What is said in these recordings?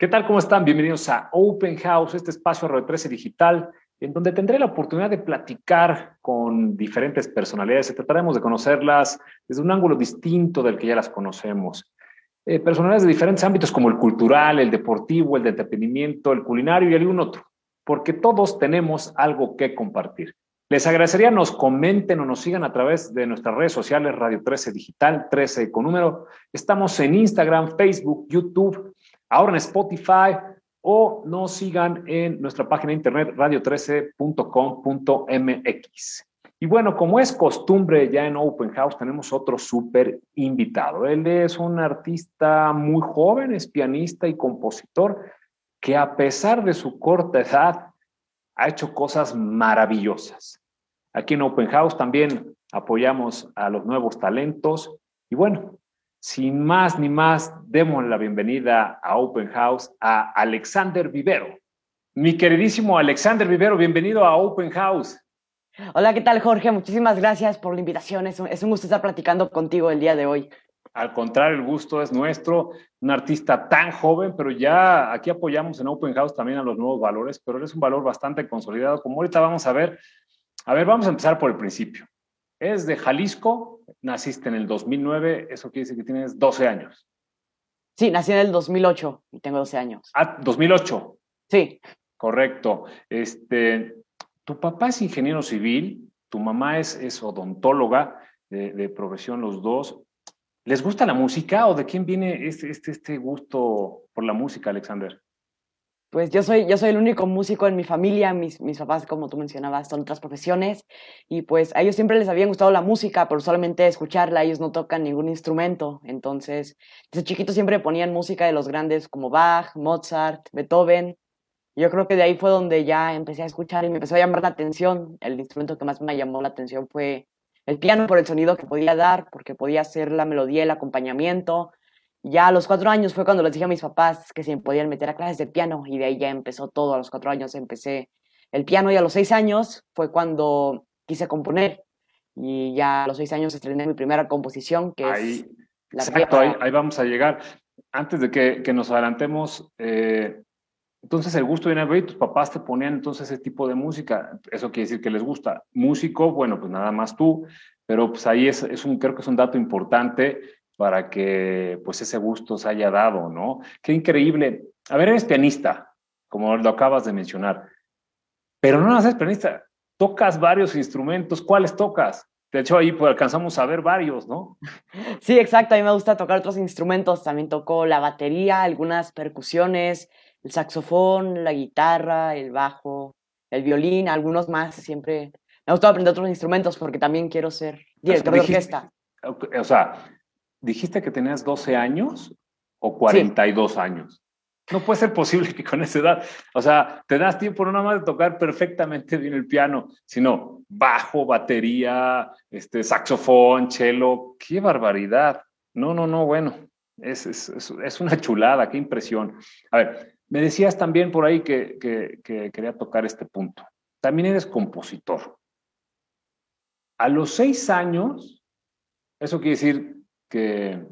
¿Qué tal? ¿Cómo están? Bienvenidos a Open House, este espacio Radio 13 Digital, en donde tendré la oportunidad de platicar con diferentes personalidades trataremos de conocerlas desde un ángulo distinto del que ya las conocemos. Eh, personalidades de diferentes ámbitos como el cultural, el deportivo, el de entretenimiento, el culinario y algún otro, porque todos tenemos algo que compartir. Les agradecería nos comenten o nos sigan a través de nuestras redes sociales Radio 13 Digital, 13 con número. Estamos en Instagram, Facebook, YouTube ahora en Spotify o nos sigan en nuestra página de internet radio13.com.mx. Y bueno, como es costumbre ya en Open House, tenemos otro súper invitado. Él es un artista muy joven, es pianista y compositor, que a pesar de su corta edad, ha hecho cosas maravillosas. Aquí en Open House también apoyamos a los nuevos talentos. Y bueno, sin más ni más, demos la bienvenida a Open House a Alexander Vivero. Mi queridísimo Alexander Vivero, bienvenido a Open House. Hola, ¿qué tal Jorge? Muchísimas gracias por la invitación. Es un, es un, gusto estar platicando contigo el día de hoy. Al contrario, el gusto es nuestro. Un artista tan joven, pero ya aquí apoyamos en Open House también a los nuevos valores, pero eres un valor bastante consolidado. Como ahorita vamos a ver, a ver, vamos a empezar por el principio. Es de Jalisco, naciste en el 2009, eso quiere decir que tienes 12 años. Sí, nací en el 2008 y tengo 12 años. Ah, 2008. Sí. Correcto. Este, tu papá es ingeniero civil, tu mamá es, es odontóloga de, de, profesión, los dos. ¿Les gusta la música o de quién viene este, este, este gusto por la música, Alexander? Pues yo soy, yo soy el único músico en mi familia, mis, mis papás, como tú mencionabas, son otras profesiones y pues a ellos siempre les había gustado la música, pero solamente escucharla, ellos no tocan ningún instrumento, entonces desde chiquitos siempre ponían música de los grandes como Bach, Mozart, Beethoven. Yo creo que de ahí fue donde ya empecé a escuchar y me empezó a llamar la atención. El instrumento que más me llamó la atención fue el piano por el sonido que podía dar, porque podía hacer la melodía, el acompañamiento, ya a los cuatro años fue cuando les dije a mis papás que se me podían meter a clases de piano y de ahí ya empezó todo. A los cuatro años empecé el piano y a los seis años fue cuando quise componer y ya a los seis años estrené mi primera composición que ahí, es... La exacto, ahí, ahí, vamos a llegar. Antes de que, que nos adelantemos, eh, entonces el gusto viene a tus papás te ponían entonces ese tipo de música, eso quiere decir que les gusta. Músico, bueno, pues nada más tú, pero pues ahí es, es un, creo que es un dato importante para que pues ese gusto se haya dado, ¿no? Qué increíble. A ver, eres pianista, como lo acabas de mencionar, pero no eres pianista, tocas varios instrumentos, ¿cuáles tocas? De hecho, ahí pues, alcanzamos a ver varios, ¿no? Sí, exacto, a mí me gusta tocar otros instrumentos, también toco la batería, algunas percusiones, el saxofón, la guitarra, el bajo, el violín, algunos más, siempre me gusta aprender otros instrumentos porque también quiero ser director de orquesta. O sea, dijiste que tenías 12 años o 42 sí. años. No puede ser posible que con esa edad, o sea, te das tiempo no nada más de tocar perfectamente bien el piano, sino bajo, batería, este, saxofón, cello. ¡Qué barbaridad! No, no, no, bueno, es, es, una chulada, qué impresión. A ver, me decías también por ahí que, que, que quería tocar este punto. También eres compositor. A los seis años, eso quiere decir que,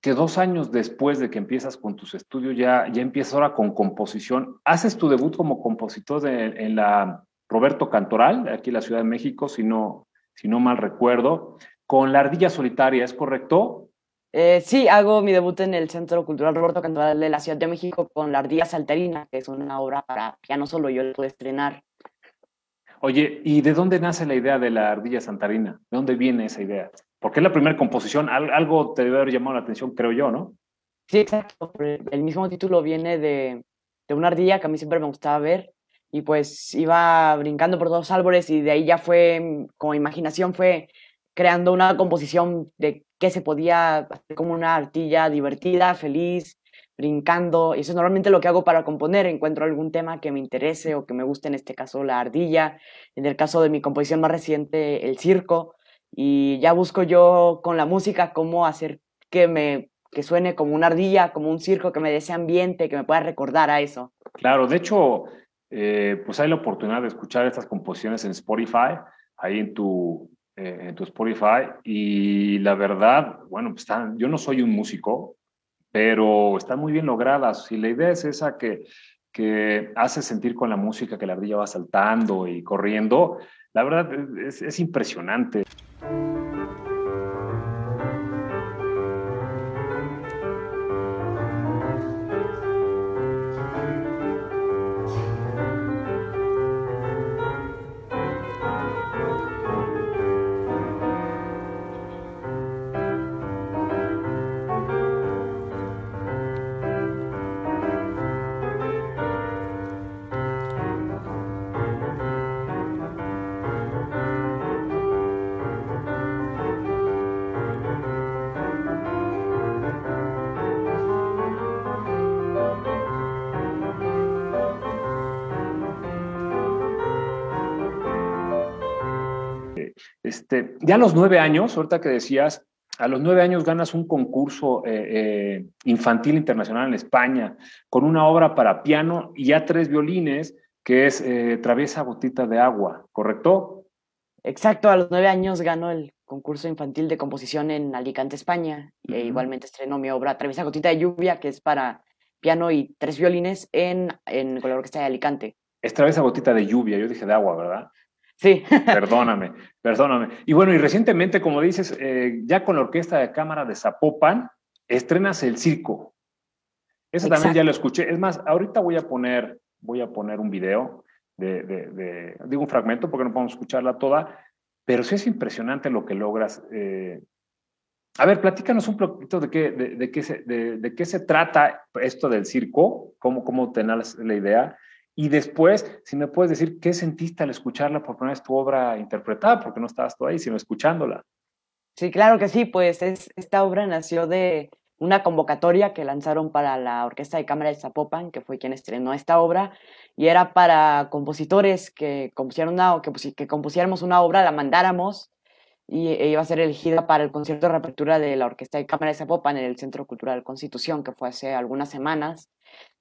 que dos años después de que empiezas con tus estudios, ya, ya empiezas ahora con composición. Haces tu debut como compositor de, en la Roberto Cantoral, aquí en la Ciudad de México, si no, si no mal recuerdo, con La Ardilla Solitaria, ¿es correcto? Eh, sí, hago mi debut en el Centro Cultural Roberto Cantoral de la Ciudad de México con La Ardilla Saltarina, que es una obra para piano solo, yo la pude estrenar. Oye, ¿y de dónde nace la idea de la ardilla santarina? ¿De dónde viene esa idea? Porque es la primera composición, algo te debe haber llamado la atención, creo yo, ¿no? Sí, exacto. El mismo título viene de, una ardilla que a mí siempre me gustaba ver y pues iba brincando por todos los árboles y de ahí ya fue, como imaginación, fue creando una composición de qué se podía hacer como una ardilla divertida, feliz, brincando. Y eso es normalmente lo que hago para componer. Encuentro algún tema que me interese o que me guste, en este caso la ardilla, en el caso de mi composición más reciente, el circo. Y ya busco yo con la música cómo hacer que me que suene como una ardilla, como un circo, que me dé ese ambiente, que me pueda recordar a eso. Claro, de hecho, eh, pues hay la oportunidad de escuchar estas composiciones en Spotify, ahí en tu, eh, en tu Spotify, y la verdad, bueno, pues están, yo no soy un músico, pero están muy bien logradas y la idea es esa que, que hace sentir con la música que la ardilla va saltando y corriendo. La verdad es, es impresionante. Este, ya a los nueve años, ahorita que decías, a los nueve años ganas un concurso eh, eh, infantil internacional en España con una obra para piano y ya tres violines, que es eh, Traviesa Gotita de Agua, ¿correcto? Exacto, a los nueve años gano el concurso infantil de composición en Alicante, España. E igualmente estrenó mi obra Traviesa Gotita de Lluvia, que es para piano y tres violines en, en con la Orquesta de Alicante. Es Traviesa Gotita de Lluvia, yo dije de agua, ¿verdad? Sí. Perdóname, perdóname. Y bueno, y recientemente, como dices, eh, ya con la Orquesta de Cámara de Zapopan, estrenas El Circo. Eso también ya lo escuché. Es más, ahorita voy a poner, voy a poner un video de, de, digo un fragmento porque no podemos escucharla toda, pero sí es impresionante lo que logras. Eh. A ver, platícanos un poquito de qué, de, qué, se, de, qué se trata esto del circo, cómo, cómo tenés la idea y después, si me puedes decir qué sentiste al escucharla por primera vez tu obra interpretada, porque no estabas tú ahí, sino escuchándola. Sí, claro que sí, pues esta obra nació de una convocatoria que lanzaron para la Orquesta de Cámara de Zapopan, que fue quien estrenó esta obra, y era para compositores que compusieron una, que, que compusiéramos una obra, la mandáramos, y e iba a ser elegida para el concierto de reapertura de la Orquesta de Cámara de Zapopan en el Centro Cultural Constitución, que fue hace algunas semanas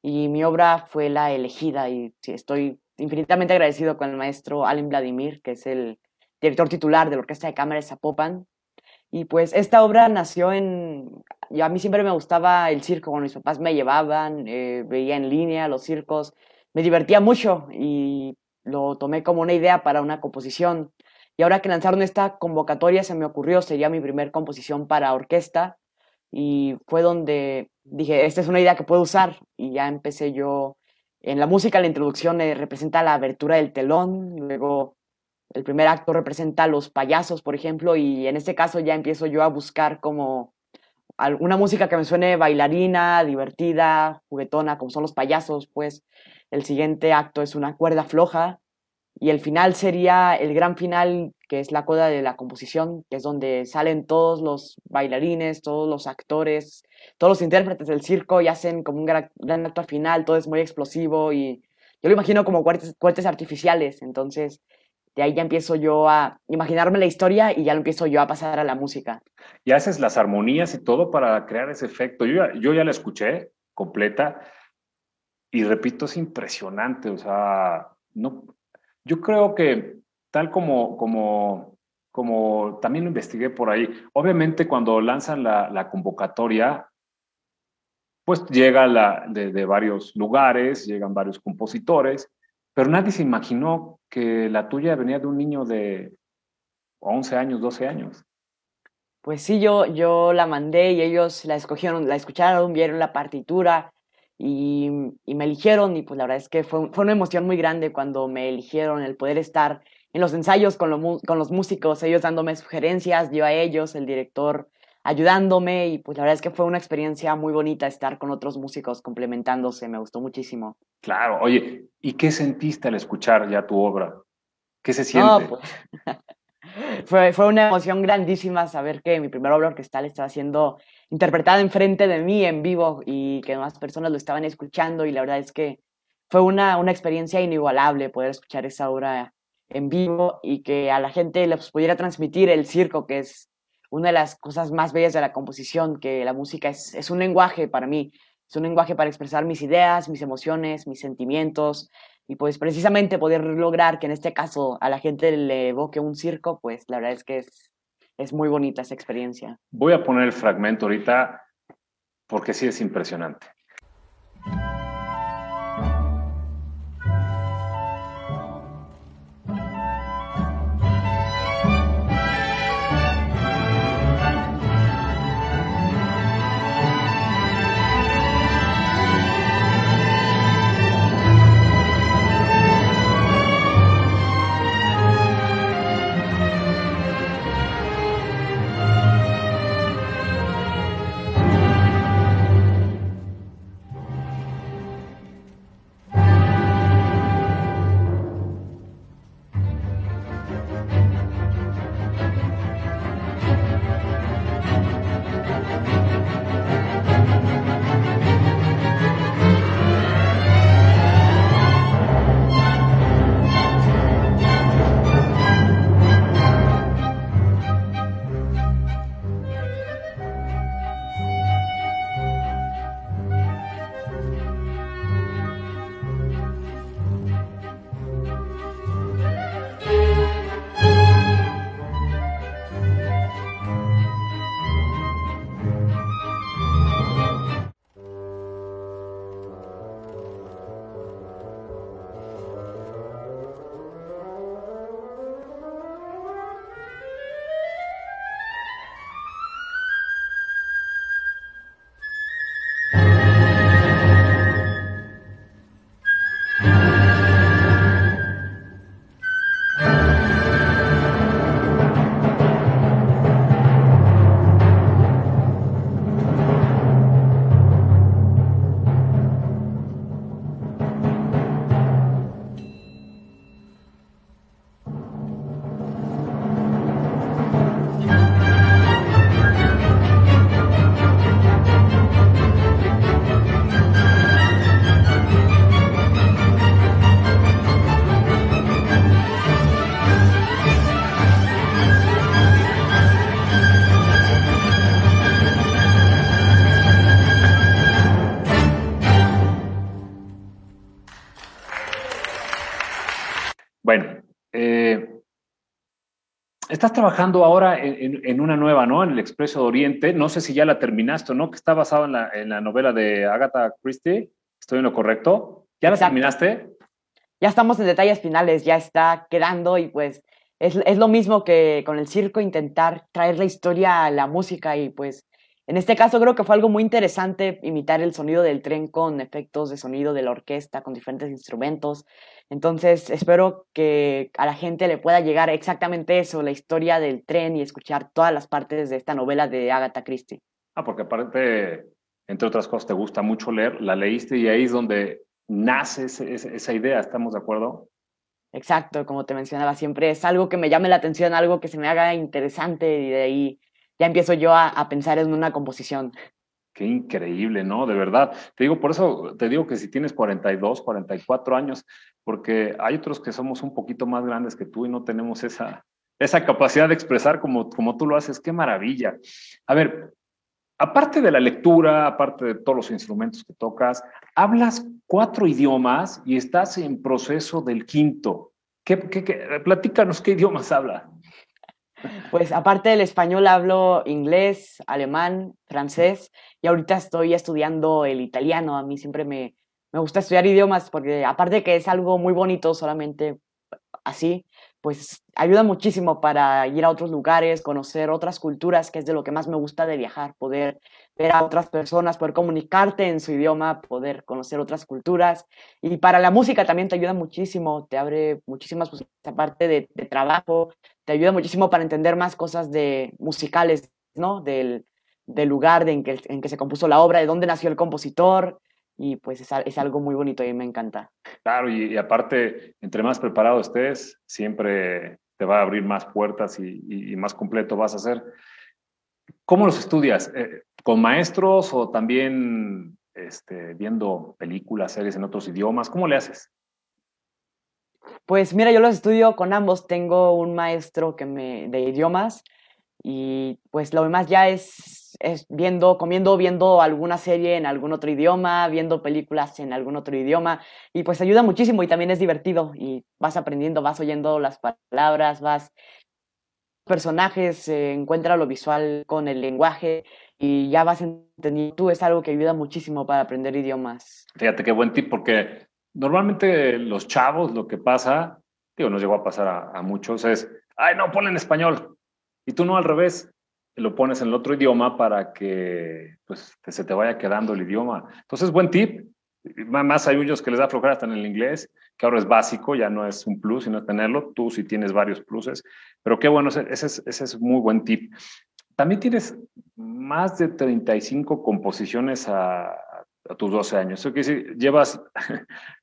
y mi obra fue la elegida y estoy infinitamente agradecido con el maestro Allen Vladimir, que es el director titular de la Orquesta de Cámara de Zapopan. Y pues esta obra nació en... Yo, a mí siempre me gustaba el circo, cuando mis papás me llevaban, eh, veía en línea los circos, me divertía mucho y lo tomé como una idea para una composición. Y ahora que lanzaron esta convocatoria se me ocurrió, sería mi primer composición para orquesta y fue donde dije, esta es una idea que puedo usar y ya empecé yo. En la música la introducción eh, representa la abertura del telón, luego el primer acto representa los payasos, por ejemplo, y en este caso ya empiezo yo a buscar como alguna música que me suene bailarina, divertida, juguetona, como son los payasos, pues el siguiente acto es una cuerda floja y el final sería el gran final, que es la coda de la composición, que es donde salen todos los bailarines, todos los actores, todos los intérpretes del circo y hacen como un gran, acto final, todo es muy explosivo y yo lo imagino como cohetes, artificiales, entonces de ahí ya empiezo yo a imaginarme la historia y ya lo empiezo yo a pasar a la música. Y haces las armonías y todo para crear ese efecto. Yo ya, yo ya la escuché completa y repito, es impresionante, o sea, no, yo creo que tal como, como, como también lo investigué por ahí, obviamente cuando lanzan la, convocatoria, pues llega la, de, varios lugares, llegan varios compositores, pero nadie se imaginó que la tuya venía de un niño de 11 años, 12 años. Pues sí, yo, yo la mandé y ellos la escogieron, la escucharon, vieron la partitura y, me eligieron y pues la verdad es que fue, fue, una emoción muy grande cuando me eligieron, el poder estar en los ensayos con, con los músicos, ellos dándome sugerencias, yo a ellos, el director ayudándome y pues la verdad es que fue una experiencia muy bonita estar con otros músicos complementándose, me gustó muchísimo. Claro, oye, ¿y qué sentiste al escuchar ya tu obra? ¿Qué se siente? pues, fue, fue una emoción grandísima saber que mi primera obra orquestal estaba siendo interpretada enfrente de mí en vivo y que más personas lo estaban escuchando y la verdad es que fue una, una experiencia inigualable poder escuchar esa obra en vivo y que a la gente les pudiera transmitir el circo, que es una de las cosas más bellas de la composición, que la música es, es un lenguaje para mí, es un lenguaje para expresar mis ideas, mis emociones, mis sentimientos, y pues precisamente poder lograr que en este caso a la gente le evoque un circo, pues la verdad es que es, es muy bonita esa experiencia. Voy a poner el fragmento ahorita porque sí es impresionante. Estás trabajando ahora en, una nueva, ¿no? En el Expreso de Oriente. No sé si ya la terminaste o no, que está basado en la, en la novela de Agatha Christie. ¿Estoy en lo correcto? ¿Ya la terminaste? Ya estamos en detalles finales, ya está quedando y pues es, es, lo mismo que con el circo, intentar traer la historia a la música y pues en este caso creo que fue algo muy interesante imitar el sonido del tren con efectos de sonido de la orquesta, con diferentes instrumentos. Entonces espero que a la gente le pueda llegar exactamente eso, la historia del tren y escuchar todas las partes de esta novela de Agatha Christie. Ah, porque aparte, entre otras cosas, te gusta mucho leer, la leíste y ahí es donde nace esa idea, ¿estamos de acuerdo? Exacto, como te mencionaba, siempre es algo que me llame la atención, algo que se me haga interesante y de ahí ya empiezo yo a, pensar en una composición. Qué increíble, ¿no? De verdad. Te digo, por eso te digo que si tienes 42, 44 años, porque hay otros que somos un poquito más grandes que tú y no tenemos esa, esa capacidad de expresar como, como tú lo haces. Qué maravilla. A ver, aparte de la lectura, aparte de todos los instrumentos que tocas, hablas cuatro idiomas y estás en proceso del quinto. ¿Qué, qué, qué? Platícanos qué idiomas hablas. Pues aparte del español hablo inglés, alemán, francés y ahorita estoy estudiando el italiano. A mí siempre me, me gusta estudiar idiomas porque aparte que es algo muy bonito solamente así, pues ayuda muchísimo para ir a otros lugares, conocer otras culturas, que es de lo que más me gusta de viajar, poder ver a otras personas, poder comunicarte en su idioma, poder conocer otras culturas. Y para la música también te ayuda muchísimo, te abre muchísimas posibilidades, aparte de, de trabajo, te ayuda muchísimo para entender más cosas de musicales, ¿no? Del, del lugar de en, que, en que se compuso la obra, de dónde nació el compositor, y pues es, es, algo muy bonito y me encanta. Claro, y, aparte, entre más preparado estés, siempre te va a abrir más puertas y, y, más completo vas a ser. ¿Cómo los estudias? Eh, ¿Con maestros o también este, viendo películas, series en otros idiomas? ¿Cómo le haces? Pues mira, yo los estudio con ambos. Tengo un maestro que me, de idiomas y pues lo demás ya es, es viendo, comiendo, viendo alguna serie en algún otro idioma, viendo películas en algún otro idioma y pues ayuda muchísimo y también es divertido y vas aprendiendo, vas oyendo las palabras, vas personajes, se encuentra lo visual con el lenguaje y ya vas entendiendo. Tú es algo que ayuda muchísimo para aprender idiomas. Fíjate qué buen tip, porque normalmente los chavos lo que pasa, digo, nos llegó a pasar a, a muchos, es, ay, no, ponle en español. Y tú no al revés, lo pones en el otro idioma para que pues, se te vaya quedando el idioma. Entonces, buen tip. Más hay muchos que les da flojera hasta en el inglés, que ahora es básico, ya no es un plus, sino tenerlo. Tú sí tienes varios pluses, pero qué bueno, ese, es, ese es muy buen tip. También tienes más de 35 composiciones a, a tus 12 años. Eso quiere decir, llevas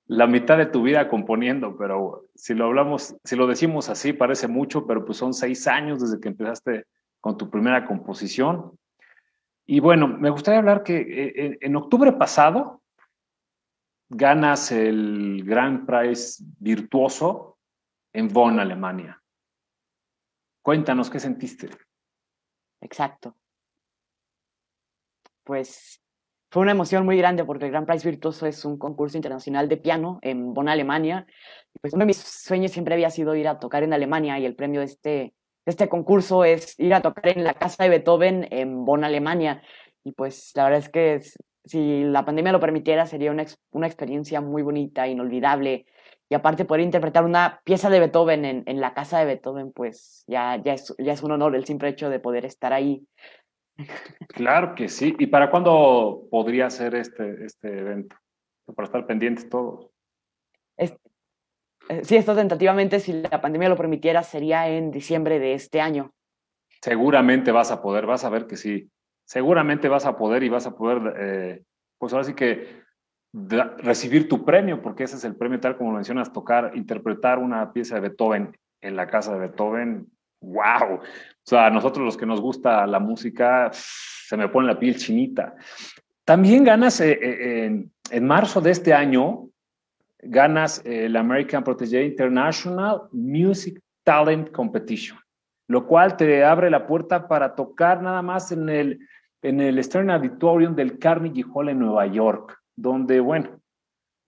la mitad de tu vida componiendo, pero si lo hablamos, si lo decimos así, parece mucho, pero pues son seis años desde que empezaste con tu primera composición. Y bueno, me gustaría hablar que eh, en, octubre pasado ganas el Grand Prize virtuoso en Bonn, Alemania. Cuéntanos qué sentiste. Exacto. Pues fue una emoción muy grande porque el Grand Prize Virtuoso es un concurso internacional de piano en Bonn, Alemania. Y pues uno de mis sueños siempre había sido ir a tocar en Alemania y el premio de este este concurso es ir a tocar en la casa de Beethoven en Bonn, Alemania. Y pues la verdad es que si la pandemia lo permitiera, sería una, una experiencia muy bonita, inolvidable. Y aparte poder interpretar una pieza de Beethoven en, en la casa de Beethoven, pues ya, ya, es, ya es un honor el simple hecho de poder estar ahí. Claro que sí. ¿Y para cuándo podría ser este, este evento? Para estar pendientes todos. Eh, sí, esto tentativamente, si la pandemia lo permitiera, sería en diciembre de este año. Seguramente vas a poder, vas a ver que sí. Seguramente vas a poder y vas a poder, eh, pues ahora sí que recibir tu premio, porque ese es el premio tal como mencionas, tocar, interpretar una pieza de Beethoven en la casa de Beethoven. ¡Wow! O sea, a nosotros los que nos gusta la música, se me pone la piel chinita. También ganas eh, en, en marzo de este año ganas el American Protege International Music Talent Competition, lo cual te abre la puerta para tocar nada más en el, en el Stern Auditorium del Carnegie Hall en Nueva York, donde, bueno,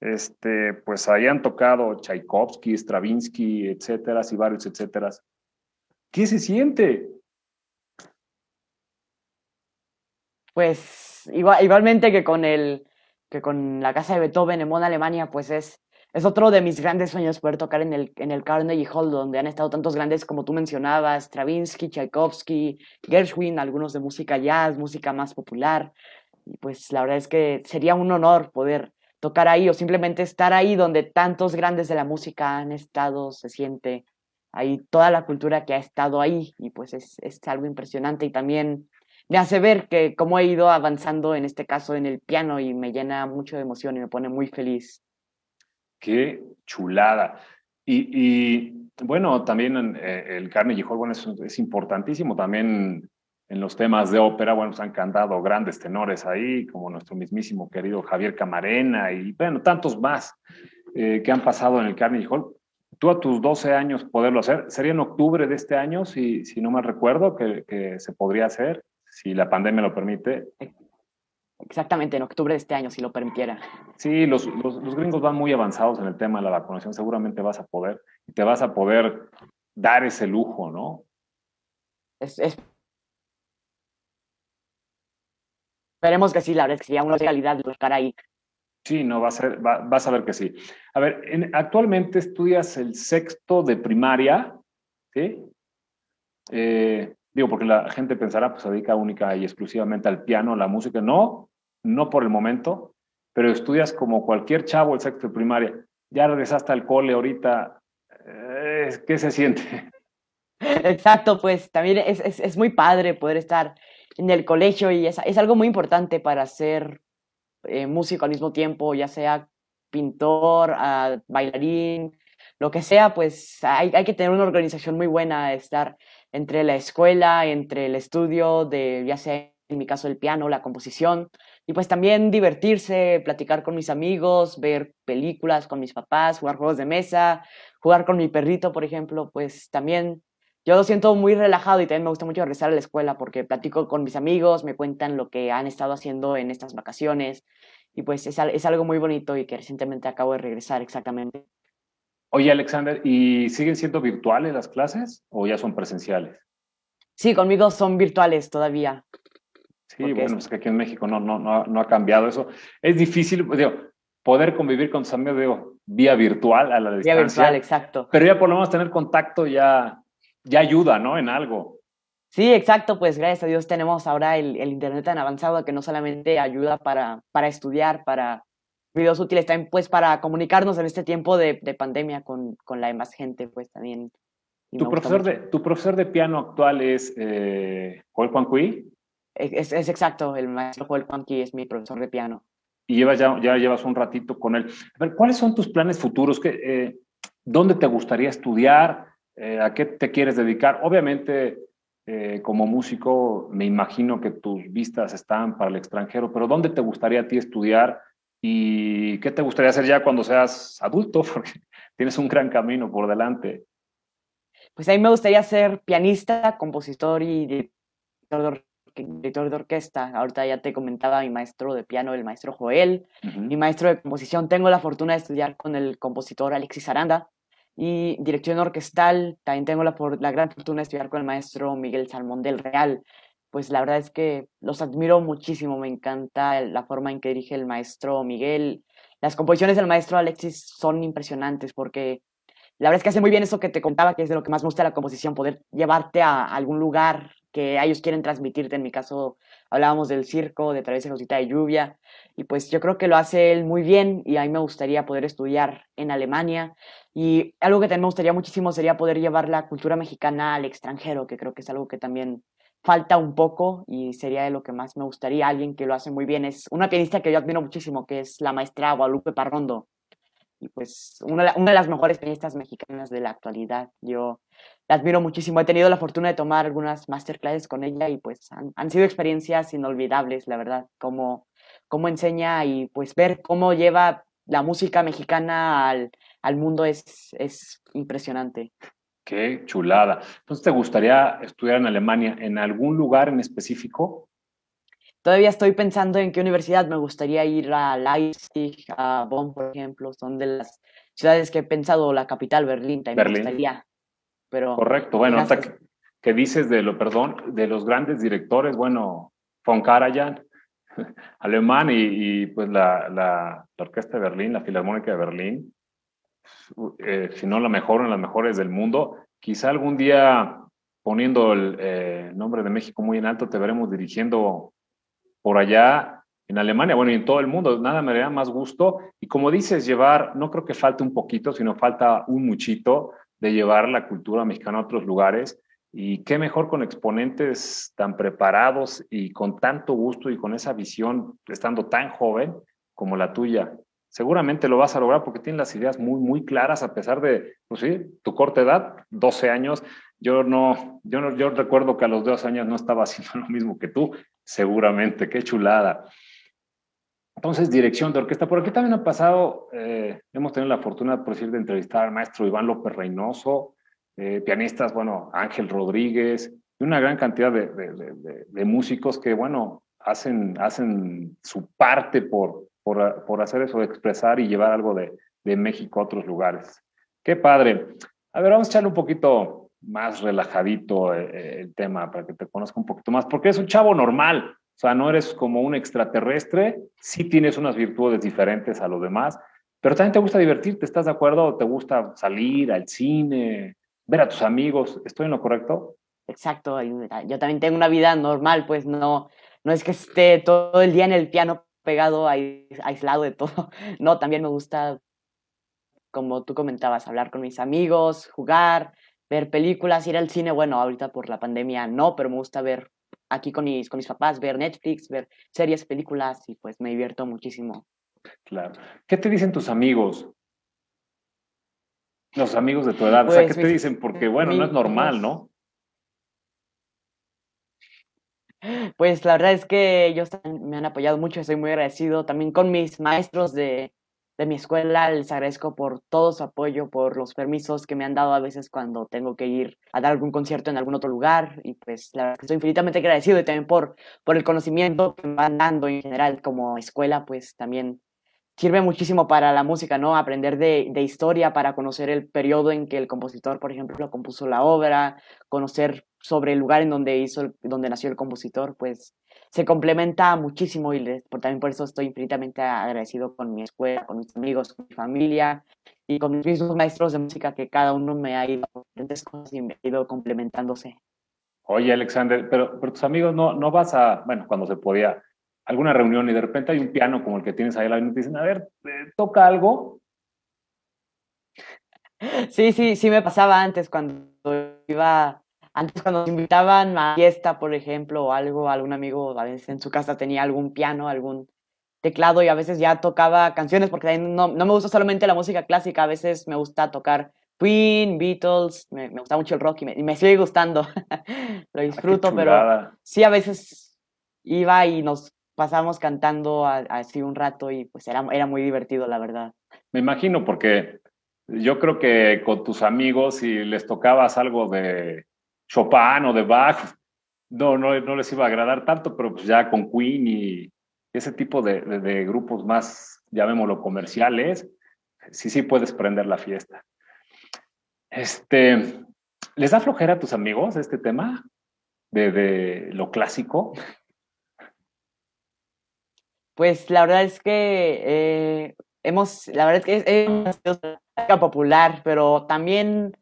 este, pues hayan tocado Tchaikovsky, Stravinsky, etcétera, y varios, etcétera. ¿Qué se siente? Pues igualmente que con el que con la casa de Beethoven en Bonn, Alemania, pues es es otro de mis grandes sueños poder tocar en el, en el Carnegie Hall, donde han estado tantos grandes como tú mencionabas, Stravinsky, Tchaikovsky, Gershwin, algunos de música jazz, música más popular. Y pues la verdad es que sería un honor poder tocar ahí o simplemente estar ahí donde tantos grandes de la música han estado, se siente ahí toda la cultura que ha estado ahí y pues es, es algo impresionante y también me hace ver que cómo he ido avanzando en este caso en el piano y me llena mucho de emoción y me pone muy feliz. Qué chulada. Y, bueno, también eh, el Carnegie Hall bueno, es, importantísimo también en los temas de ópera. Bueno, se han cantado grandes tenores ahí, como nuestro mismísimo querido Javier Camarena y bueno, tantos más eh, que han pasado en el Carnegie Hall. Tú a tus 12 años poderlo hacer, sería en octubre de este año, si, si no me recuerdo, que, que se podría hacer, si la pandemia lo permite. Exactamente, en octubre de este año, si lo permitiera. Sí, los, los, gringos van muy avanzados en el tema de la vacunación. Seguramente vas a poder y te vas a poder dar ese lujo, ¿no? Es, Esperemos que sí, la verdad es que sería una realidad buscar ahí. Sí, no, va a ser, vas a ver que sí. A ver, actualmente estudias el sexto de primaria, ¿sí? Eh, digo, porque la gente pensará, pues se dedica única y exclusivamente al piano, a la música. No, no por el momento, pero estudias como cualquier chavo el sexto de primaria. Ya regresaste al cole ahorita, eh, ¿qué se siente? Exacto, pues también es, es, es, muy padre poder estar en el colegio y es, es algo muy importante para ser eh, músico al mismo tiempo, ya sea pintor, uh, bailarín, lo que sea, pues hay, hay, que tener una organización muy buena, estar entre la escuela, entre el estudio de, ya sea en mi caso el piano, la composición, y pues también divertirse, platicar con mis amigos, ver películas con mis papás, jugar juegos de mesa, jugar con mi perrito, por ejemplo, pues también yo lo siento muy relajado y también me gusta mucho regresar a la escuela porque platico con mis amigos, me cuentan lo que han estado haciendo en estas vacaciones y pues es, es algo muy bonito y que recientemente acabo de regresar exactamente. Oye, Alexander, ¿y siguen siendo virtuales las clases o ya son presenciales? Sí, conmigo son virtuales todavía. Sí, bueno, es que aquí en México no, no, no, no ha cambiado eso. Es difícil, digo, poder convivir con tus amigos, digo, vía virtual a la distancia. Vía virtual, exacto. Pero ya por lo menos tener contacto ya, ya ayuda, ¿no? En algo. Sí, exacto, pues gracias a Dios tenemos ahora el, el Internet tan avanzado que no solamente ayuda para, para estudiar, para videos útiles, también pues para comunicarnos en este tiempo de, de pandemia con, con, la demás gente, pues también. ¿Tu profesor, de, ¿Tu profesor de piano actual es eh, Joel Cuanqui? Es, es, exacto, el maestro Joel Cuanqui es mi profesor de piano y llevas ya, ya llevas un ratito con él. A ver, ¿cuáles son tus planes futuros? ¿Qué, eh, ¿Dónde te gustaría estudiar? Eh, ¿A qué te quieres dedicar? Obviamente, eh, como músico, me imagino que tus vistas están para el extranjero, pero ¿dónde te gustaría a ti estudiar? ¿Y qué te gustaría hacer ya cuando seas adulto? Porque tienes un gran camino por delante. Pues a mí me gustaría ser pianista, compositor y director director de orquesta. Ahorita ya te comentaba mi maestro de piano, el maestro Joel. Mi maestro de composición, tengo la fortuna de estudiar con el compositor Alexis Aranda. Y dirección orquestal, también tengo la, la gran fortuna de estudiar con el maestro Miguel Salmón del Real. Pues la verdad es que los admiro muchísimo, me encanta la forma en que dirige el maestro Miguel. Las composiciones del maestro Alexis son impresionantes porque la verdad es que hace muy bien eso que te contaba, que es de lo que más me gusta la composición, poder llevarte a algún lugar que ellos quieren transmitirte. En mi caso, hablábamos del circo, de Travesa Rosita de Lluvia, y pues yo creo que lo hace él muy bien y a mí me gustaría poder estudiar en Alemania. Y algo que también me gustaría muchísimo sería poder llevar la cultura mexicana al extranjero, que creo que es algo que también falta un poco y sería de lo que más me gustaría. Alguien que lo hace muy bien es una pianista que yo admiro muchísimo, que es la maestra Guadalupe Parrondo. Y pues una, una de las mejores pianistas mexicanas de la actualidad. Yo la admiro muchísimo. He tenido la fortuna de tomar algunas masterclasses con ella y pues han, sido experiencias inolvidables, la verdad, cómo enseña y pues ver cómo lleva la música mexicana al, al mundo es, es impresionante. Qué chulada. Entonces, ¿te gustaría estudiar en Alemania en algún lugar en específico? Todavía estoy pensando en qué universidad me gustaría ir a Leipzig, a Bonn, por ejemplo, son de las ciudades que he pensado, la capital, Berlín, también me gustaría. Correcto, bueno, hasta que, dices de lo, perdón, de los grandes directores, bueno, von Karajan, alemán, y, pues la, la, Orquesta de Berlín, la Filarmónica de Berlín, eh, si no la mejor, en las mejores del mundo, quizá algún día poniendo el eh, nombre de México muy en alto, te veremos dirigiendo por allá en Alemania, bueno, y en todo el mundo, nada me daría más gusto. Y como dices, llevar, no creo que falte un poquito, sino falta un muchito de llevar la cultura mexicana a otros lugares. Y qué mejor con exponentes tan preparados y con tanto gusto y con esa visión, estando tan joven como la tuya. Seguramente lo vas a lograr porque tienes las ideas muy, muy claras a pesar de, pues sí, tu corta edad, 12 años. Yo no, yo no, yo recuerdo que a los 12 años no estaba haciendo lo mismo que tú, seguramente, qué chulada. Entonces, dirección de orquesta. Por aquí también ha pasado, eh, hemos tenido la fortuna, por decir, de entrevistar al maestro Iván López Reynoso, eh, pianistas, bueno, Ángel Rodríguez, y una gran cantidad de, músicos que, bueno, hacen, hacen su parte por, por, por, hacer eso, expresar y llevar algo de, México a otros lugares. Qué padre. A ver, vamos a echarle un poquito más relajadito eh, el tema para que te conozca un poquito más, porque es un chavo normal, o sea, no eres como un extraterrestre, sí tienes unas virtudes diferentes a los demás, pero también te gusta divertirte, ¿estás de acuerdo? ¿Te gusta salir al cine, ver a tus amigos? ¿Estoy en lo correcto? Exacto, yo también tengo una vida normal, pues no, no es que esté todo el día en el piano pegado, aislado de todo. No, también me gusta, como tú comentabas, hablar con mis amigos, jugar, ver películas, ir al cine. Bueno, ahorita por la pandemia no, pero me gusta ver aquí con mis, con mis papás, ver Netflix, ver series, películas y pues me divierto muchísimo. Claro. ¿Qué te dicen tus amigos? Los amigos de tu edad. o sea, ¿qué te pues, dicen? Porque bueno, no es normal, ¿no? Pues la verdad es que ellos me han apoyado mucho, estoy muy agradecido también con mis maestros de, de mi escuela. Les agradezco por todo su apoyo, por los permisos que me han dado a veces cuando tengo que ir a dar algún concierto en algún otro lugar. Y pues la verdad que estoy infinitamente agradecido y también por, por el conocimiento que me van dando en general como escuela, pues también sirve muchísimo para la música, ¿no? Aprender de, de, historia para conocer el periodo en que el compositor, por ejemplo, compuso la obra, conocer sobre el lugar en donde hizo, donde nació el compositor, pues se complementa muchísimo y les, por, también por eso estoy infinitamente agradecido con mi escuela, con mis amigos, con mi familia y con mis mismos maestros de música que cada uno me ha ido cosas y me ha ido complementándose. Oye, Alexander, pero, pero tus amigos no, no vas a, bueno, cuando se podía, alguna reunión y de repente hay un piano como el que tienes ahí lado y te dicen, a ver, eh, toca algo. Sí, sí, sí me pasaba antes cuando iba, antes cuando nos invitaban a fiesta, por ejemplo, o algo, algún amigo a veces en su casa tenía algún piano, algún teclado y a veces ya tocaba canciones porque no, no me gusta solamente la música clásica, a veces me gusta tocar Queen, Beatles, me, me gusta mucho el rock y me, y me sigue gustando. Lo disfruto, pero sí a veces iba y nos pasamos cantando así un rato y pues era, era muy divertido, la verdad. Me imagino, porque yo creo que con tus amigos, si les tocabas algo de Chopin o de Bach, no, no, no les iba a agradar tanto, pero pues ya con Queen y ese tipo de, de, grupos más, llamémoslo comerciales, sí, sí puedes prender la fiesta. Este, ¿Les da flojera a tus amigos este tema de, de lo clásico? Pues la verdad es que eh, hemos, la verdad es que es, música popular, pero también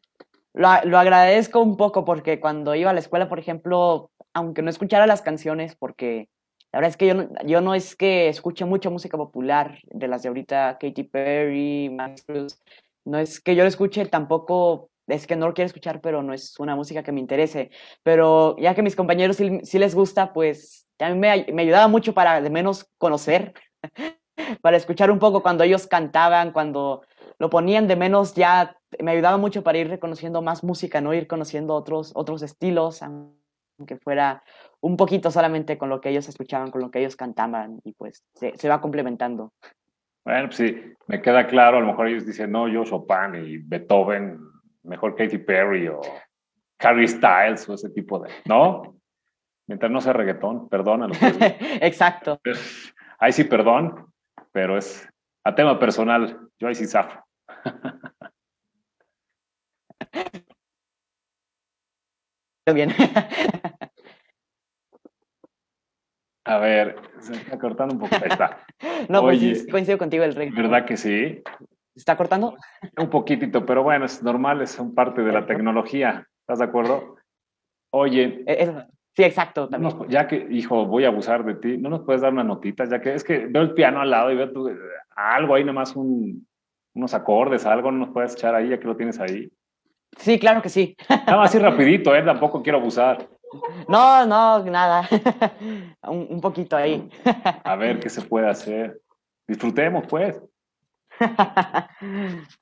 lo, lo, agradezco un poco porque cuando iba a la escuela, por ejemplo, aunque no escuchara las canciones, porque la verdad es que yo no, yo no es que escuche mucha música popular de las de ahorita, Katy Perry, Max Cruz, no es que yo lo escuche, tampoco es que no lo quiero escuchar, pero no es una música que me interese. Pero ya que mis compañeros sí, sí les gusta, pues también me, me, ayudaba mucho para de menos conocer, para escuchar un poco cuando ellos cantaban, cuando lo ponían de menos, ya me ayudaba mucho para ir reconociendo más música, no ir conociendo otros, otros estilos, aunque fuera un poquito solamente con lo que ellos escuchaban, con lo que ellos cantaban, y pues se, se va complementando. Bueno, pues sí, me queda claro, a lo mejor ellos dicen, no, yo Chopin y Beethoven, mejor Katy Perry o Harry Styles o ese tipo de, ¿no? Mientras no sea reggaetón, perdónalo. Exacto. Ahí sí, perdón, pero es a tema personal, yo ahí sí zafo. Bien. A ver, se está cortando un poco. Ahí está. No, pues Oye, pues coincido contigo el rey. ¿Verdad que sí? ¿Se está cortando? Un poquitito, pero bueno, es normal, es parte de la tecnología. ¿Estás de acuerdo? Oye. Sí, exacto. También. ya que, hijo, voy a abusar de ti, ¿no nos puedes dar una notita? Ya que es que veo el piano al lado y veo tu, algo ahí, nomás un, unos acordes, algo, ¿no nos puedes echar ahí ya que lo tienes ahí? Sí, claro que sí. Nada más así rapidito, ¿eh? Tampoco quiero abusar. No, no, nada. un, un, poquito ahí. A ver qué se puede hacer. Disfrutemos, pues.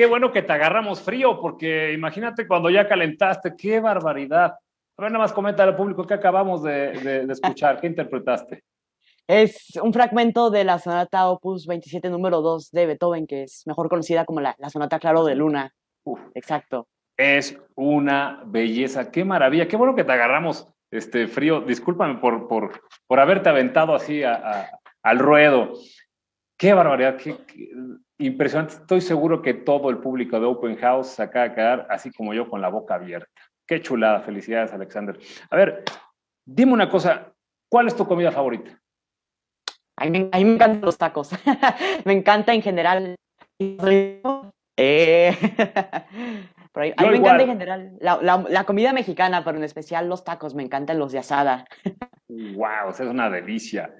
qué bueno que te agarramos frío, porque imagínate cuando ya calentaste, qué barbaridad. A ver, nada más comenta al público que acabamos de, de, de escuchar, ¿qué interpretaste? Es un fragmento de la sonata opus 27 número 2 de Beethoven, que es mejor conocida como la, la sonata Claro de Luna. Uf, exacto. Es una belleza, qué maravilla, qué bueno que te agarramos este frío. Discúlpame por, por, por haberte aventado así a, a al ruedo. Qué barbaridad, qué, impresionante. Estoy seguro que todo el público de Open House se acaba de quedar así como yo con la boca abierta. Qué chulada, felicidades Alexander. A ver, dime una cosa, ¿cuál es tu comida favorita? A mí, me encantan los tacos. me encanta en general. Eh. a mí me encanta en general la, comida mexicana, pero en especial los tacos. Me encantan los de asada. wow, es una delicia.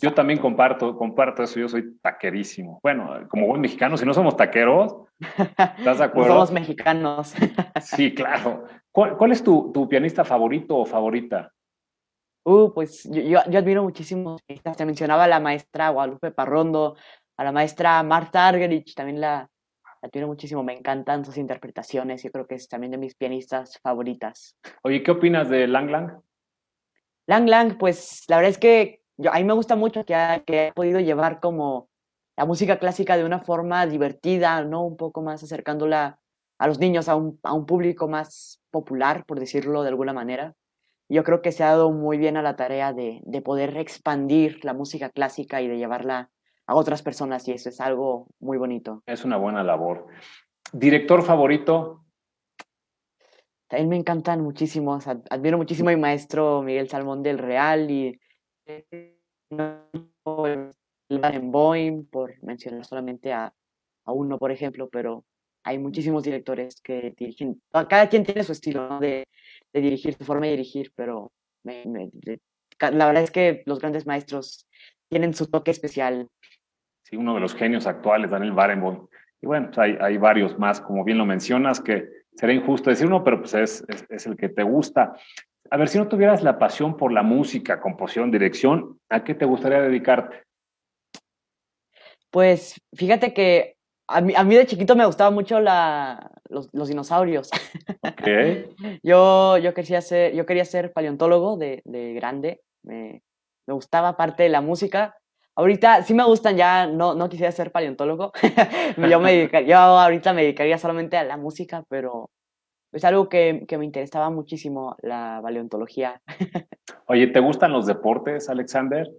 Yo también comparto, comparto eso, yo soy taquerísimo. Bueno, como buen mexicano, si no somos taqueros, ¿estás de acuerdo? somos mexicanos. sí, claro. ¿Cuál, es tu, tu, pianista favorito o favorita? Uh, pues yo, yo, admiro muchísimo, te mencionaba a la maestra Guadalupe Parrondo, a la maestra Marta Argerich, también la, la admiro muchísimo, me encantan sus interpretaciones, yo creo que es también de mis pianistas favoritas. Oye, ¿qué opinas de Lang Lang? Lang Lang, pues la verdad es que a mí me gusta mucho que ha, que podido llevar como la música clásica de una forma divertida, ¿no? Un poco más acercándola a los niños, a un, a un público más popular, por decirlo de alguna manera. Yo creo que se ha dado muy bien a la tarea de, de poder expandir la música clásica y de llevarla a otras personas y eso es algo muy bonito. Es una buena labor. ¿Director favorito? También me encantan muchísimo, admiro muchísimo a mi maestro Miguel Salmón del Real y Boeing, por mencionar solamente a, a, uno, por ejemplo, pero hay muchísimos directores que dirigen, cada quien tiene su estilo de, de, dirigir, su forma de dirigir, pero la verdad es que los grandes maestros tienen su toque especial. Sí, uno de los genios actuales, Daniel Barenboim. Y bueno, pues hay, hay, varios más, como bien lo mencionas, que sería injusto decir uno, pero pues es, es, es el que te gusta. A ver, si no tuvieras la pasión por la música, composición, dirección, ¿a qué te gustaría dedicarte? Pues fíjate que a mí, a mí de chiquito me gustaba mucho la, los, dinosaurios. Okay. yo, yo, quería ser, yo quería ser paleontólogo de, de grande. Me, me, gustaba parte de la música. Ahorita sí me gustan, ya no, no quisiera ser paleontólogo. yo, me yo ahorita me dedicaría solamente a la música, pero es algo que, que, me interesaba muchísimo, la paleontología. Oye, ¿te gustan los deportes, Alexander?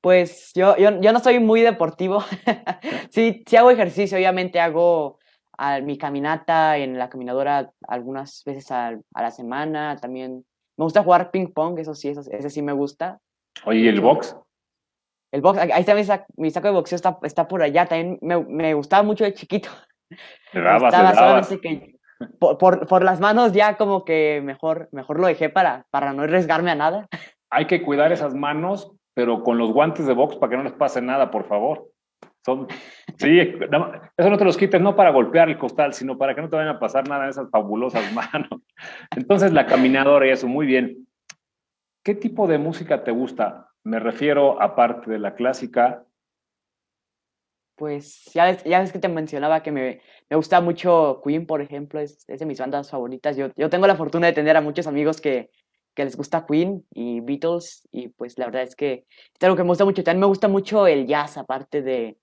Pues yo, yo, yo no soy muy deportivo. sí, sí hago ejercicio, obviamente hago a, mi caminata en la caminadora algunas veces a, a, la semana. También me gusta jugar ping pong, eso sí, eso, ese sí me gusta. Oye, ¿y el box? El box, ahí está mi, saco, mi saco de boxeo, está, está por allá. También me, me gustaba mucho de chiquito. Te dabas, te dabas. Que, por, por, por, las manos ya como que mejor, mejor lo dejé para, para no arriesgarme a nada. Hay que cuidar esas manos, pero con los guantes de box para que no les pase nada, por favor. Son, sí, eso no te los quites, no para golpear el costal, sino para que no te vayan a pasar nada en esas fabulosas manos. Entonces, la caminadora y eso, muy bien. ¿Qué tipo de música te gusta? Me refiero, aparte de la clásica, pues ya ves, ya ves que te mencionaba que me, me gusta mucho Queen, por ejemplo, es, de mis bandas favoritas. Yo, yo tengo la fortuna de tener a muchos amigos que, que les gusta Queen y Beatles, y pues la verdad es que es algo que me gusta mucho. También me gusta mucho el jazz, aparte de,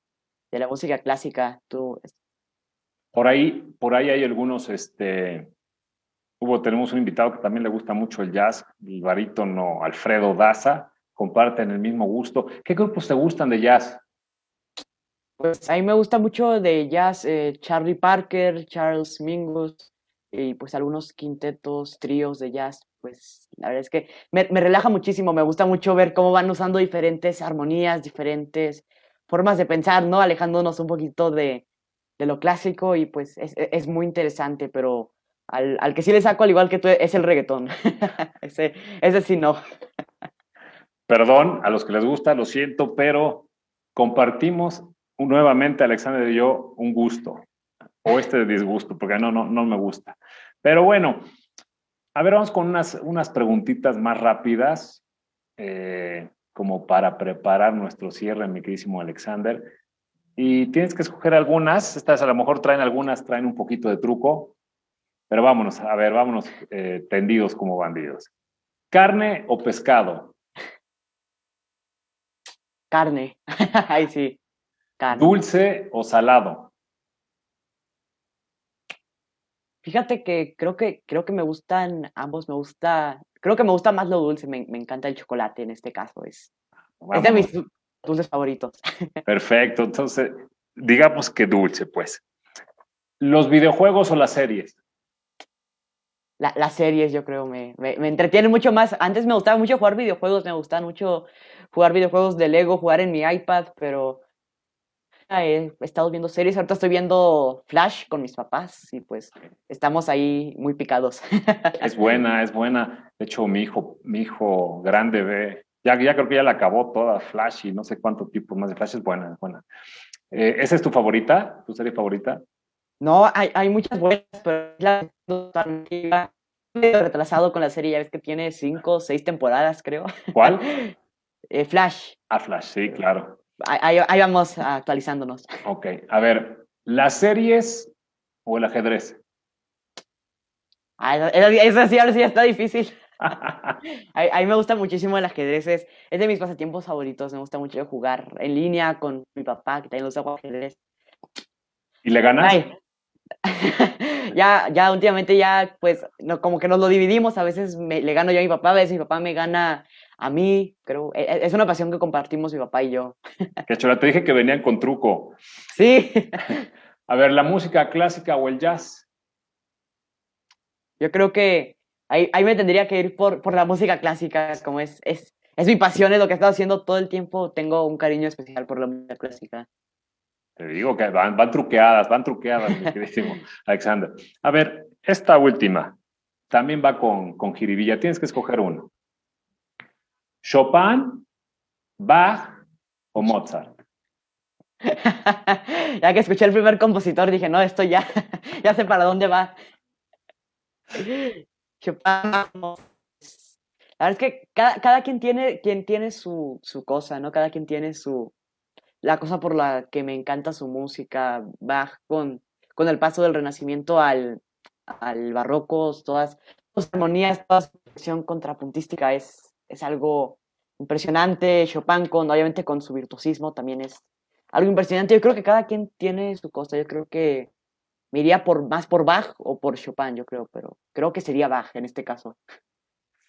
de la música clásica. Tú... Por ahí, por ahí hay algunos, este, hubo, tenemos un invitado que también le gusta mucho el jazz, el barítono Alfredo Daza, comparten el mismo gusto. ¿Qué grupos te gustan de jazz? Pues a mí me gusta mucho de jazz eh, Charlie Parker, Charles Mingus y pues algunos quintetos, tríos de jazz. Pues la verdad es que me, me, relaja muchísimo, me gusta mucho ver cómo van usando diferentes armonías, diferentes formas de pensar, ¿no? Alejándonos un poquito de, de lo clásico y pues es, es muy interesante, pero al, al, que sí le saco, al igual que tú, es el reggaetón. ese, ese sí no. Perdón a los que les gusta, lo siento, pero compartimos nuevamente, Alexander y yo, un gusto, o este disgusto, porque no, no, no me gusta. Pero bueno, a ver, vamos con unas, unas preguntitas más rápidas, eh, como para preparar nuestro cierre, mi queridísimo Alexander. Y tienes que escoger algunas, estas a lo mejor traen algunas, traen un poquito de truco, pero vámonos, a ver, vámonos eh, tendidos como bandidos. ¿Carne o pescado? Carne, ahí sí. ¿Dulce o salado? Fíjate que creo que creo que me gustan ambos, me gusta, creo que me gusta más lo dulce, me, me encanta el chocolate en este caso, es, es de, mis, dulces favoritos. Perfecto, entonces, digamos que dulce, pues. ¿Los videojuegos o las series? las series, yo creo, me, me, me entretienen mucho más. Antes me gustaba mucho jugar videojuegos, me gustaba mucho jugar videojuegos de Lego, jugar en mi iPad, pero he estado viendo series. Ahorita estoy viendo Flash con mis papás y pues estamos ahí muy picados. Es buena, es buena. De hecho, mi hijo, mi hijo grande ve, ya, ya creo que ya la acabó toda Flash y no sé cuánto tipo más de Flash. Es buena, es buena. Eh, ¿Esa es tu favorita? ¿Tu serie favorita? No, hay, hay muchas buenas, pero la retrasado con la serie, ya ves que tiene cinco o seis temporadas, creo. ¿Cuál? Eh, Flash. Ah, Flash, sí, claro. Ahí, ahí, vamos actualizándonos. Ok, a ver, ¿las series o el ajedrez? Ah, eso, sí, ahora sí está difícil. a, a, mí me gusta muchísimo el ajedrez, es, es, de mis pasatiempos favoritos, me gusta mucho jugar en línea con mi papá, que también gusta jugar ajedrez. ¿Y le ganas? Ay, ya, ya últimamente ya, pues, no, como que nos lo dividimos, a veces me, le gano yo a mi papá, a veces mi papá me gana a mí, creo, e, e, es una pasión que compartimos mi papá y yo. Que chola, te dije que venían con truco. Sí. A ver, ¿la música clásica o el jazz? Yo creo que ahí, ahí me tendría que ir por, por la música clásica, como es, es, es mi pasión, es lo que he estado haciendo todo el tiempo, tengo un cariño especial por la música clásica. Te digo que van, van truqueadas, van truqueadas, mi queridísimo Alexander. A ver, esta última también va con, con jiribilla. Tienes que escoger uno. ¿Chopin, Bach o Mozart? ya que escuché el primer compositor, dije, no, esto ya, ya sé para dónde va. Chopin. La verdad es que cada, cada quien tiene, quien tiene su, su cosa, ¿no? Cada quien tiene su, la cosa por la que me encanta su música, Bach con, con el paso del Renacimiento al, al barroco, todas sus armonías, toda su expresión contrapuntística es, es algo impresionante. Chopin, con, obviamente con su virtuosismo, también es algo impresionante. Yo creo que cada quien tiene su cosa. Yo creo que me iría por, más por Bach o por Chopin, yo creo, pero creo que sería Bach en este caso.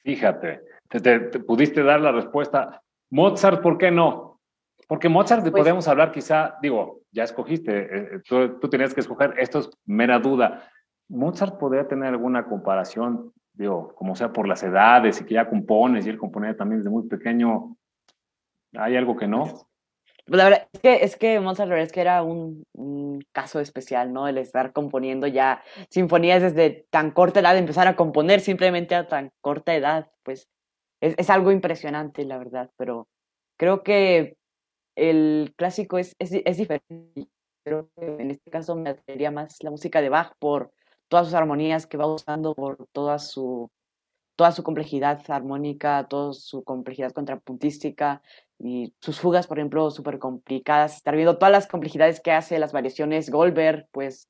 Fíjate, te, te, te pudiste dar la respuesta. Mozart, ¿por qué no? Porque Mozart pues, podemos hablar quizá, digo, ya escogiste, eh, tú, tú, tenías que escoger, esto es mera duda. Mozart podría tener alguna comparación, digo, como sea por las edades y que ya compones y él componía también desde muy pequeño. ¿Hay algo que no? Pues, la verdad es que, es que Mozart, la es que era un, caso especial, ¿no? El estar componiendo ya sinfonías desde tan corta edad, empezar a componer simplemente a tan corta edad, pues es, es algo impresionante, la verdad, pero creo que el clásico es, es, es diferente. Creo que en este caso me atraería más la música de Bach por todas sus armonías que va usando, por toda su, toda su complejidad armónica, toda su complejidad contrapuntística y sus fugas, por ejemplo, súper complicadas. Estar viendo todas las complejidades que hace, las variaciones Goldberg, pues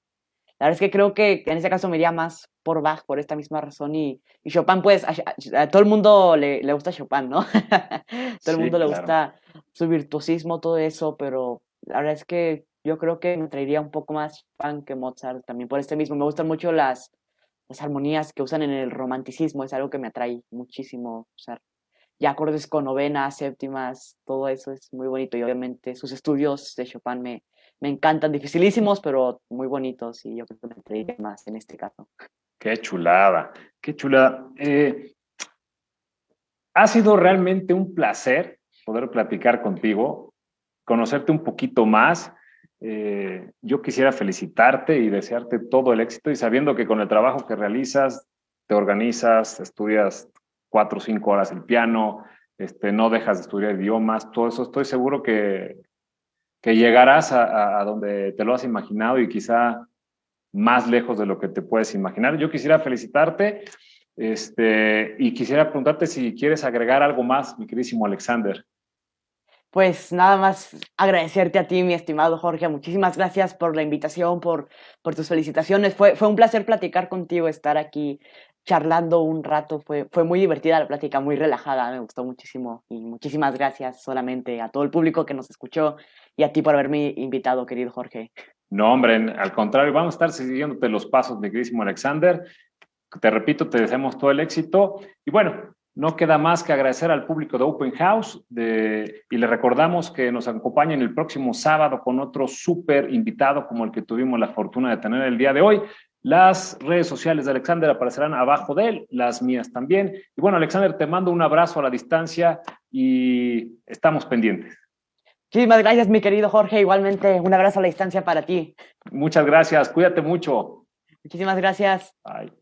la verdad es que creo que en este caso me iría más por Bach por esta misma razón y, y Chopin, pues a, a, todo el mundo le, le gusta Chopin, ¿no? todo el mundo le gusta su virtuosismo, todo eso, pero la verdad es que yo creo que me traería un poco más fan que Mozart también por este mismo. Me gustan mucho las, las armonías que usan en el romanticismo, es algo que me atrae muchísimo usar. Ya acordes con novenas, séptimas, todo eso es muy bonito y obviamente sus estudios de Chopin me, me encantan, dificilísimos, pero muy bonitos y yo creo que me traería más en este caso. Qué chulada, qué chulada. Eh, ha sido realmente un placer poder platicar contigo, conocerte un poquito más. Eh, yo quisiera felicitarte y desearte todo el éxito y sabiendo que con el trabajo que realizas, te organizas, estudias cuatro o cinco horas el piano, este, no dejas de estudiar idiomas, todo eso, estoy seguro que, que llegarás a, a, donde te lo has imaginado y quizá más lejos de lo que te puedes imaginar. Yo quisiera felicitarte este, y quisiera preguntarte si quieres agregar algo más, mi queridísimo Alexander pues nada más agradecerte a ti, mi estimado Jorge. Muchísimas gracias por la invitación, por, por tus felicitaciones. Fue, fue un placer platicar contigo, estar aquí charlando un rato. Fue, fue muy divertida la plática, muy relajada, me gustó muchísimo. Y muchísimas gracias solamente a todo el público que nos escuchó y a ti por haberme invitado, querido Jorge. No, hombre, al contrario, vamos a estar siguiéndote los pasos, mi queridísimo Alexander. Te repito, te deseamos todo el éxito. Y bueno, no queda más que agradecer al público de Open House de, y le recordamos que nos acompañen el próximo sábado con otro súper invitado como el que tuvimos la fortuna de tener el día de hoy. Las redes sociales de Alexander aparecerán abajo de él, las mías también. Y bueno, Alexander, te mando un abrazo a la distancia y estamos pendientes. Muchísimas gracias, mi querido Jorge. Igualmente, un abrazo a la distancia para ti. Muchas gracias. Cuídate mucho. Muchísimas gracias. Bye.